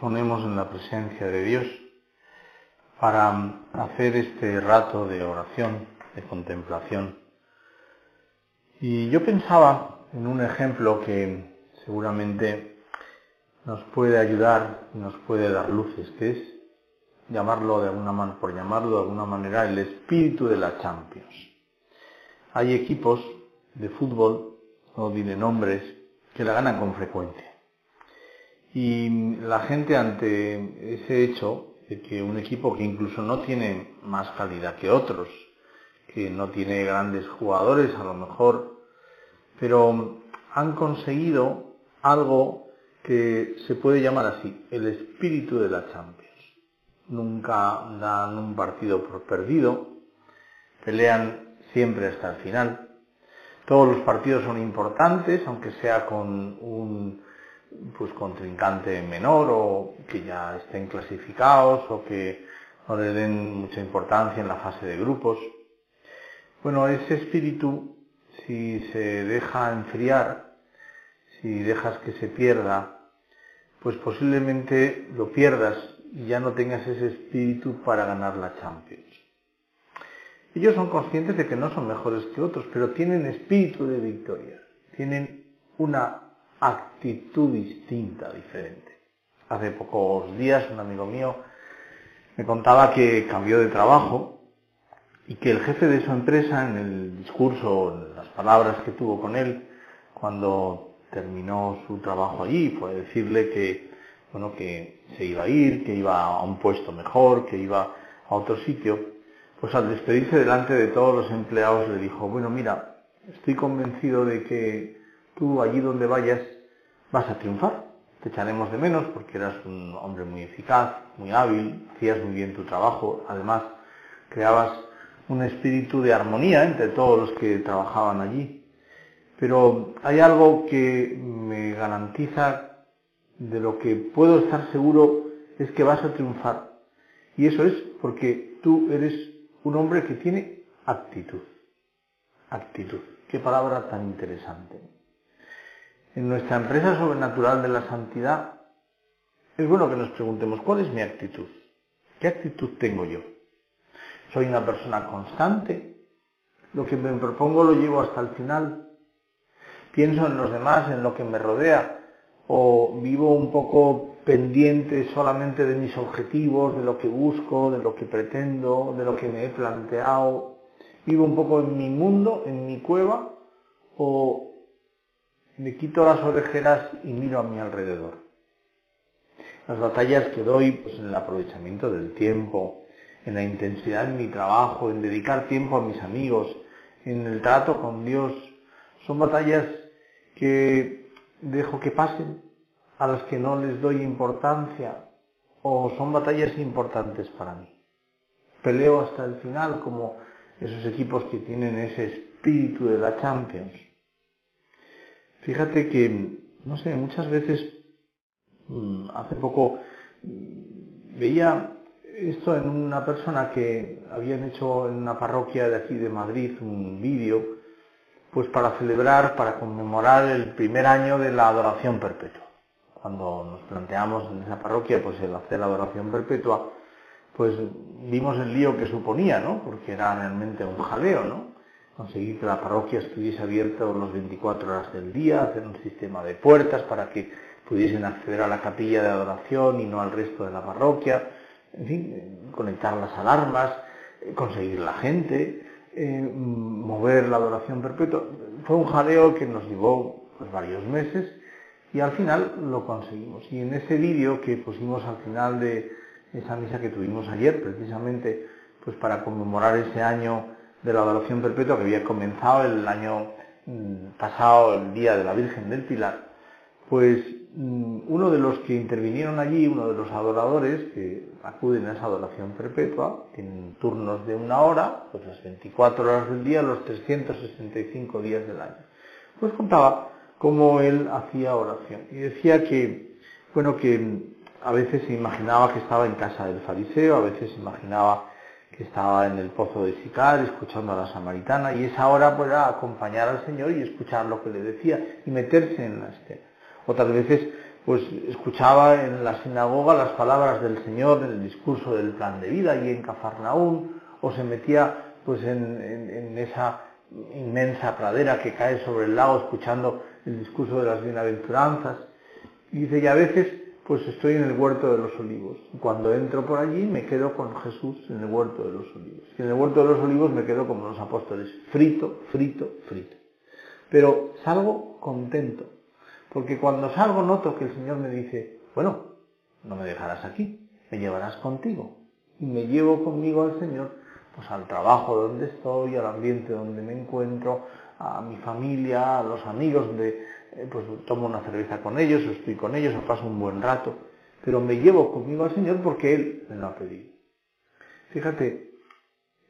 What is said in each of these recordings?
ponemos en la presencia de Dios para hacer este rato de oración, de contemplación. Y yo pensaba en un ejemplo que seguramente nos puede ayudar y nos puede dar luces, que es llamarlo de alguna manera, por llamarlo de alguna manera, el espíritu de la Champions. Hay equipos de fútbol, no diré nombres, que la ganan con frecuencia. Y la gente ante ese hecho de que un equipo que incluso no tiene más calidad que otros, que no tiene grandes jugadores a lo mejor, pero han conseguido algo que se puede llamar así, el espíritu de la Champions. Nunca dan un partido por perdido, pelean siempre hasta el final. Todos los partidos son importantes, aunque sea con un pues contrincante menor o que ya estén clasificados o que no le den mucha importancia en la fase de grupos. Bueno, ese espíritu, si se deja enfriar, si dejas que se pierda, pues posiblemente lo pierdas y ya no tengas ese espíritu para ganar la Champions. Ellos son conscientes de que no son mejores que otros, pero tienen espíritu de victoria, tienen una actitud distinta, diferente. Hace pocos días un amigo mío me contaba que cambió de trabajo y que el jefe de su empresa en el discurso, en las palabras que tuvo con él cuando terminó su trabajo allí, fue decirle que bueno, que se iba a ir, que iba a un puesto mejor, que iba a otro sitio, pues al despedirse delante de todos los empleados le dijo, bueno, mira, estoy convencido de que tú allí donde vayas vas a triunfar. Te echaremos de menos porque eras un hombre muy eficaz, muy hábil, hacías muy bien tu trabajo, además creabas un espíritu de armonía entre todos los que trabajaban allí. Pero hay algo que me garantiza de lo que puedo estar seguro es que vas a triunfar. Y eso es porque tú eres un hombre que tiene actitud. Actitud. Qué palabra tan interesante en nuestra empresa sobrenatural de la santidad, es bueno que nos preguntemos, ¿cuál es mi actitud? ¿Qué actitud tengo yo? ¿Soy una persona constante? ¿Lo que me propongo lo llevo hasta el final? ¿Pienso en los demás, en lo que me rodea? ¿O vivo un poco pendiente solamente de mis objetivos, de lo que busco, de lo que pretendo, de lo que me he planteado? ¿Vivo un poco en mi mundo, en mi cueva? ¿O me quito las orejeras y miro a mi alrededor. Las batallas que doy pues, en el aprovechamiento del tiempo, en la intensidad de mi trabajo, en dedicar tiempo a mis amigos, en el trato con Dios, son batallas que dejo que pasen, a las que no les doy importancia, o son batallas importantes para mí. Peleo hasta el final como esos equipos que tienen ese espíritu de la Champions Fíjate que, no sé, muchas veces, mm, hace poco, mm, veía esto en una persona que habían hecho en una parroquia de aquí de Madrid un vídeo, pues para celebrar, para conmemorar el primer año de la adoración perpetua. Cuando nos planteamos en esa parroquia, pues el hacer la adoración perpetua, pues vimos el lío que suponía, ¿no? Porque era realmente un jaleo, ¿no? Conseguir que la parroquia estuviese abierta las 24 horas del día, hacer un sistema de puertas para que pudiesen acceder a la capilla de adoración y no al resto de la parroquia, en fin, conectar las alarmas, conseguir la gente, eh, mover la adoración perpetua. Fue un jaleo que nos llevó pues, varios meses y al final lo conseguimos. Y en ese vídeo que pusimos al final de esa misa que tuvimos ayer, precisamente pues para conmemorar ese año de la adoración perpetua que había comenzado el año mm, pasado, el día de la Virgen del Pilar, pues mm, uno de los que intervinieron allí, uno de los adoradores que acuden a esa adoración perpetua, tienen turnos de una hora, pues las 24 horas del día, los 365 días del año. Pues contaba cómo él hacía oración y decía que, bueno, que a veces se imaginaba que estaba en casa del fariseo, a veces se imaginaba que estaba en el pozo de Sicar escuchando a la samaritana y esa hora pues era acompañar al Señor y escuchar lo que le decía y meterse en la escena. Otras veces pues escuchaba en la sinagoga las palabras del Señor en el discurso del plan de vida y en Cafarnaún, o se metía pues en, esa inmensa pradera que cae sobre el lago escuchando el discurso de las bienaventuranzas. Y dice, y a veces pues estoy en el huerto de los olivos. Cuando entro por allí me quedo con Jesús en el huerto de los olivos. Y en el huerto de los olivos me quedo como los apóstoles, frito, frito, frito. Pero salgo contento, porque cuando salgo noto que el Señor me dice, bueno, no me dejarás aquí, me llevarás contigo. Y me llevo conmigo al Señor, pues al trabajo donde estoy, al ambiente donde me encuentro, a mi familia, a los amigos donde eh, pues tomo una cerveza con ellos, estoy con ellos, paso un buen rato, pero me llevo conmigo al Señor porque Él me lo ha pedido. Fíjate,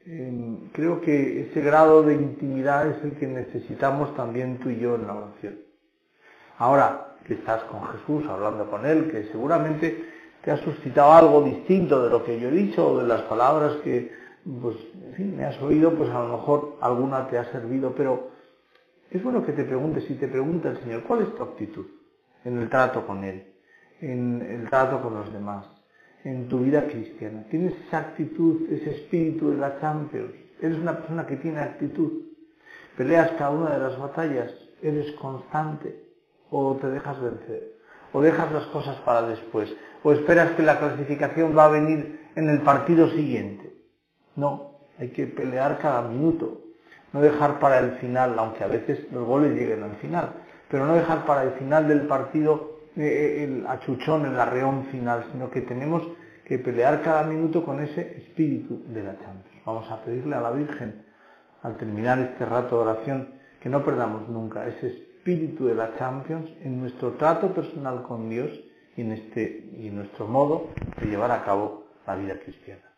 em, creo que ese grado de intimidad es el que necesitamos también tú y yo en la oración. Ahora que estás con Jesús, hablando con Él, que seguramente te ha suscitado algo distinto de lo que yo he dicho o de las palabras que, pues, en fin, me has oído, pues a lo mejor alguna te ha servido, pero es bueno que te preguntes, si te pregunta el Señor, ¿cuál es tu actitud en el trato con Él, en el trato con los demás, en tu vida cristiana? ¿Tienes esa actitud, ese espíritu de la Champions? ¿Eres una persona que tiene actitud? ¿Peleas cada una de las batallas? ¿Eres constante? ¿O te dejas vencer? ¿O dejas las cosas para después? ¿O esperas que la clasificación va a venir en el partido siguiente? No, hay que pelear cada minuto, no dejar para el final, aunque a veces los goles lleguen al final, pero no dejar para el final del partido eh, eh, el achuchón, el arreón final, sino que tenemos que pelear cada minuto con ese espíritu de la Champions. Vamos a pedirle a la Virgen, al terminar este rato de oración, que no perdamos nunca ese espíritu de la Champions en nuestro trato personal con Dios y en, este, y en nuestro modo de llevar a cabo la vida cristiana.